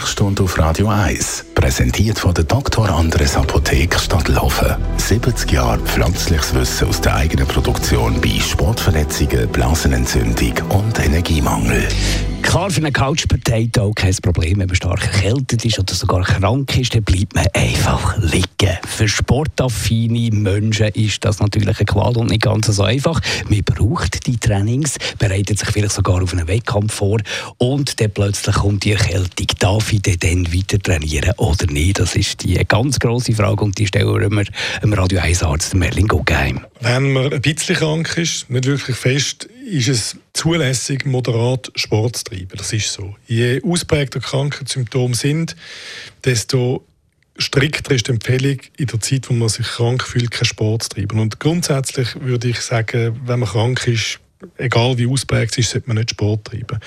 Sprechstunde auf Radio 1, präsentiert von der Dr. Andres Apotheke Stadtlaufen. 70 Jahre pflanzliches Wissen aus der eigenen Produktion bei Sportverletzungen, Blasenentzündung und Energiemangel. Klar, für einen Couch Potato kein Problem, wenn man stark erkältet ist oder sogar krank ist, dann bleibt man einfach liegen. Für sportaffine Menschen ist das natürlich eine Qual und nicht ganz so einfach. Man braucht die Trainings, bereitet sich vielleicht sogar auf einen Wettkampf vor und dann plötzlich kommt die Erkältung. Darf ich dann weiter trainieren oder nicht? Das ist die ganz grosse Frage und die stellen wir dem Radio 1 Arzt Merlin Guggenheim. Wenn man ein bisschen krank ist, nicht wirklich fest, ist es zulässig, moderat Sport zu treiben. Das ist so. Je ausprägter Krankheitssymptome sind, desto strikter ist die Empfehlung, in der Zeit, wo man sich krank fühlt, keinen Sport zu treiben. Und grundsätzlich würde ich sagen, wenn man krank ist, egal wie ausprägt es ist, sollte man nicht Sport treiben.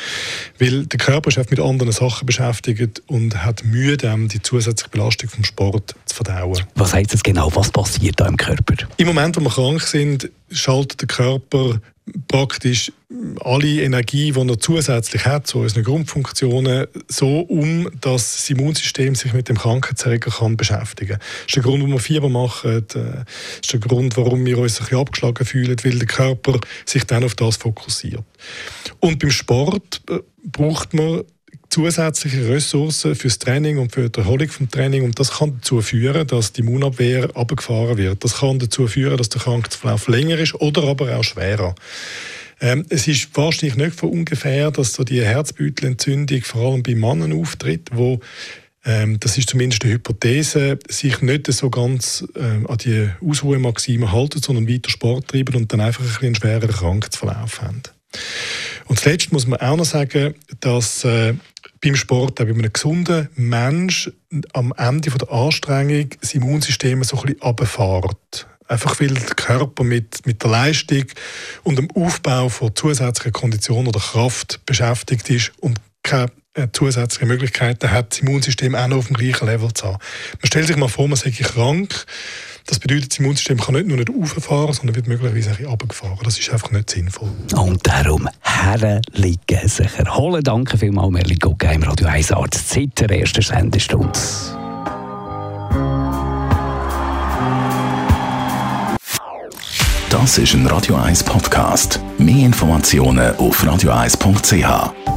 Weil der Körper ist mit anderen Sachen beschäftigt und hat Mühe, die zusätzliche Belastung vom Sport zu verdauen. Was heißt das genau? Was passiert da im Körper? Im Moment, wo wir krank sind, schaltet der Körper praktisch alle Energie, die er zusätzlich hat, so unsere Grundfunktionen, so um, dass das Immunsystem sich mit dem Krankheitserreger kann beschäftigen kann. Das ist der Grund, warum wir Fieber machen. Das äh, ist der Grund, warum wir uns ein bisschen abgeschlagen fühlen, weil der Körper sich dann auf das fokussiert. Und beim Sport äh, braucht man zusätzliche Ressourcen fürs Training und für die Erholung vom Training und das kann dazu führen, dass die Immunabwehr abgefahren wird. Das kann dazu führen, dass der Krankheitsverlauf länger ist oder aber auch schwerer. Ähm, es ist wahrscheinlich nicht von ungefähr, dass so die Herzbeutelentzündung vor allem bei Männern auftritt, wo ähm, das ist zumindest eine Hypothese, sich nicht so ganz ähm, an die Ausruhemaxime halten, sondern weiter Sport treiben und dann einfach ein bisschen einen schwereren Krankheitsverlauf haben. Und zuletzt muss man auch noch sagen, dass äh, beim Sport, auch bei einem gesunden Mensch, am Ende der Anstrengung das Immunsystem so ein bisschen. Einfach weil der Körper mit, mit der Leistung und dem Aufbau von zusätzlichen Konditionen oder Kraft beschäftigt ist und keine äh, zusätzliche Möglichkeiten hat, das Immunsystem auch noch auf dem gleichen Level zu haben. Man stellt sich mal vor, man sei krank das bedeutet, das Immunsystem kann nicht nur nicht auffahren, sondern wird möglicherweise ein bisschen runtergefahren. Das ist einfach nicht sinnvoll. Und darum herliegen sich erholen. Danke vielmals, Merlin Guggenheim, Radio 1 Arzt, seit der ersten Sendestunde. Das ist ein Radio 1 Podcast. Mehr Informationen auf radio1.ch.